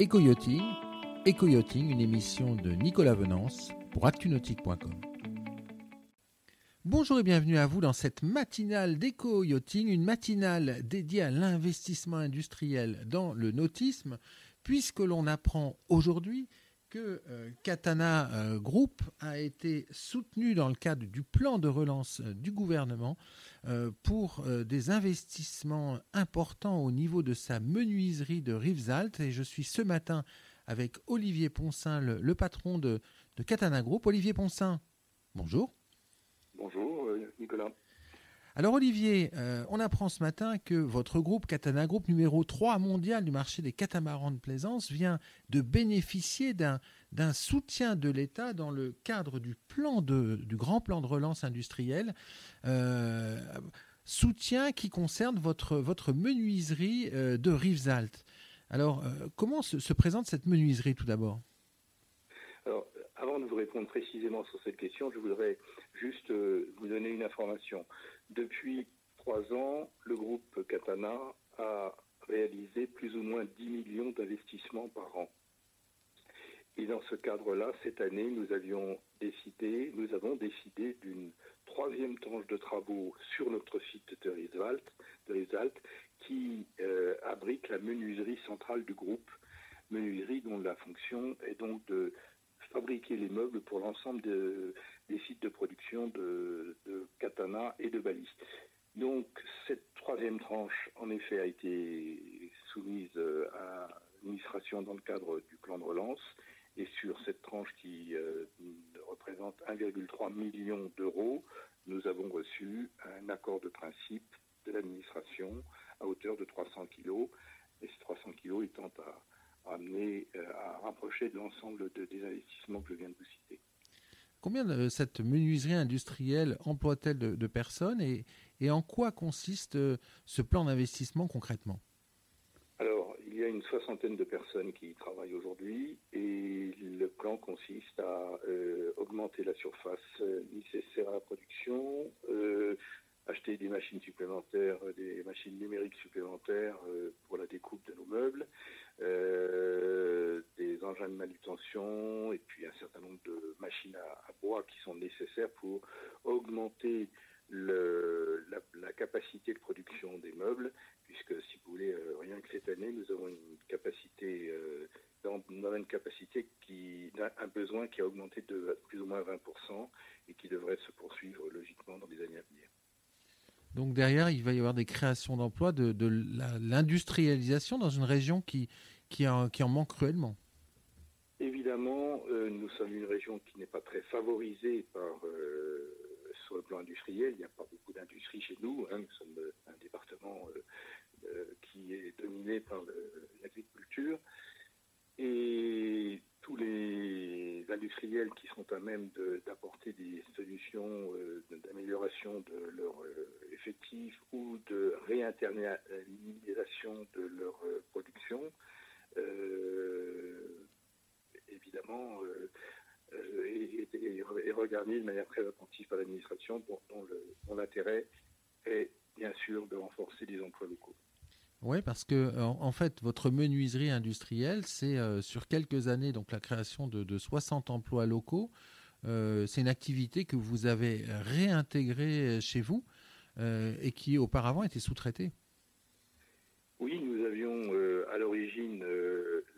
Éco-Yachting, une émission de Nicolas Venance pour actunautique.com. Bonjour et bienvenue à vous dans cette matinale d'éco-yachting, une matinale dédiée à l'investissement industriel dans le nautisme, puisque l'on apprend aujourd'hui que euh, Katana euh, Group a été soutenu dans le cadre du plan de relance euh, du gouvernement pour des investissements importants au niveau de sa menuiserie de Rivesaltes. Et je suis ce matin avec Olivier Poncin, le, patron de, de, Katana Group. Olivier Poncin, bonjour. Bonjour Nicolas. Alors Olivier, euh, on apprend ce matin que votre groupe, Katana Group, numéro 3 mondial du marché des catamarans de plaisance, vient de bénéficier d'un soutien de l'État dans le cadre du, plan de, grand plan de relance industrielle. Euh, soutien qui concerne votre, menuiserie euh, de Rivesaltes. Alors, comment se, présente cette menuiserie tout d'abord? Avant de vous répondre précisément sur cette question, je voudrais juste vous donner une information. Depuis trois ans, le groupe Katana a réalisé plus ou moins 10 millions d'investissements par an. Et dans ce cadre-là, cette année, nous avions décidé, nous avons décidé d'une troisième tranche de travaux sur notre site de Rieswald, qui euh, abrite la menuiserie centrale du groupe, menuiserie dont la fonction est donc de fabriquer les meubles pour l'ensemble des sites de production de, katana et de Bali. Donc cette troisième tranche, en effet, a été soumise euh, à l'administration dans le cadre du plan de relance. Et sur cette tranche qui euh, représente 1,3 million d'euros, nous avons reçu un accord de principe de l'administration à hauteur de 300 kilos. Et ces 300 kilos étant à amener euh, à rapprocher de l'ensemble des investissements que je viens de vous citer. Combien de, cette menuiserie industrielle emploie-t-elle de, personnes et, et, en quoi consiste euh, ce plan d'investissement concrètement? Alors, il y a une soixantaine de personnes qui y travaillent aujourd'hui et le plan consiste à euh, augmenter la surface nécessaire à la production, acheter des machines supplémentaires, des machines numériques supplémentaires pour la découpe de nos meubles, euh, des engins de manutention et puis un certain nombre de machines à, bois qui sont nécessaires pour augmenter la, capacité de production des meubles, puisque si vous voulez, euh, rien que cette année, nous avons une capacité, euh, dans, une capacité qui un besoin qui a augmenté de plus ou moins 20% et qui devrait se poursuivre logiquement dans les années à venir. Donc derrière, il va y avoir des créations d'emplois, de, l'industrialisation dans une région qui, qui, en, manque cruellement. Évidemment, euh, nous sommes une région qui n'est pas très favorisée par, euh, sur le plan industriel. Il n'y a pas beaucoup d'industrie chez nous. Hein. Nous sommes un département euh, qui est dominé par l'agriculture. Et tous les industriels qui sont à même d'apporter des solutions d'amélioration de leur effectif ou de réinternalisation de leur production, euh, évidemment, euh, euh, est, regardé de manière très attentive par l'administration, dont, mon intérêt est bien sûr de renforcer les emplois locaux. Oui, parce que en, fait, votre menuiserie industrielle, c'est sur quelques années, donc la création de, 60 emplois locaux. c'est une activité que vous avez réintégrée chez vous et qui auparavant était sous-traitée. Oui, nous avions à l'origine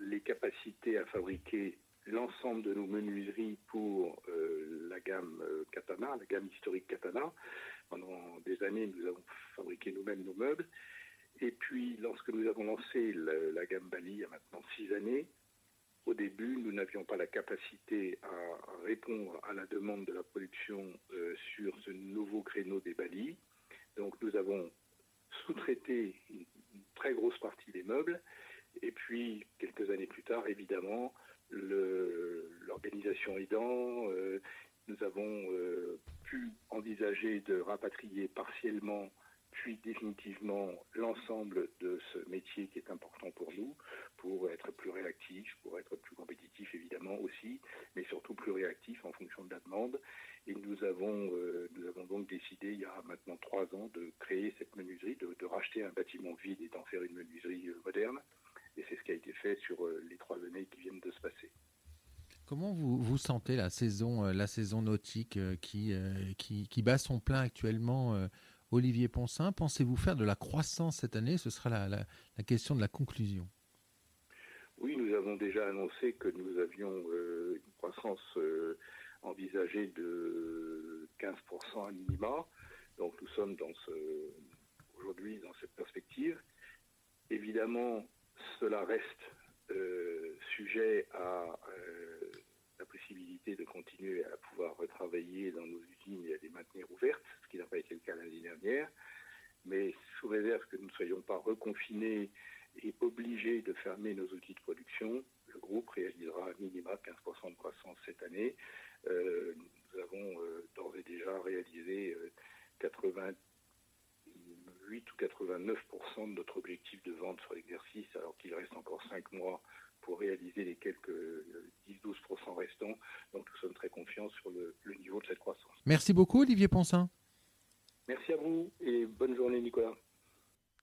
les capacités à fabriquer l'ensemble de nos menuiseries pour euh, la gamme euh, Katana, la gamme historique Katana. Pendant des années, nous avons fabriqué nous-mêmes nos meubles. Et puis, lorsque nous avons lancé la, gamme Bali il y a maintenant six années, au début, nous n'avions pas la capacité à répondre à la demande de la production euh, sur ce nouveau créneau des Bali. Donc, nous avons sous-traité une très grosse partie des meubles. Et puis, quelques années plus tard, évidemment, l'organisation aidant, euh, nous avons euh, pu envisager de rapatrier partiellement puis définitivement l'ensemble de ce métier qui est important pour nous, pour être plus réactif, pour être plus compétitif évidemment aussi, mais en fonction de la demande. Et nous avons, euh, nous avons donc décidé il y a maintenant trois ans de créer cette menuiserie, de, racheter un bâtiment vide et d'en faire une menuiserie moderne Et c'est ce qui a été fait sur les trois années qui viennent de se passer. Comment vous, vous sentez la saison, la saison nautique qui, qui, qui, bat son plein actuellement Olivier Ponsin, pensez-vous faire de la croissance cette année? Ce sera la, la, question de la conclusion. Oui, nous avons déjà annoncé que nous avions une croissance envisagée de 15% à minima. Donc nous sommes aujourd'hui dans cette perspective. Évidemment, cela reste euh, sujet à euh, la possibilité de continuer à pouvoir retravailler dans nos usines et à les maintenir ouvertes, ce qui n'a pas été le cas l'année dernière. Mais sous réserve que nous ne soyons pas reconfinés et obligés de fermer nos outils de production, le groupe réalisera à minima 15% de croissance cette année. Euh, nous avons d'ores et déjà réalisé 88 ou 89% de notre objectif de vente sur l'exercice, alors qu'il reste encore 5 mois pour réaliser les quelques 10-12 restants. Donc nous sommes très confiants sur le, niveau de cette croissance. Merci beaucoup Olivier Ponsin. Merci à vous et bonne journée Nicolas.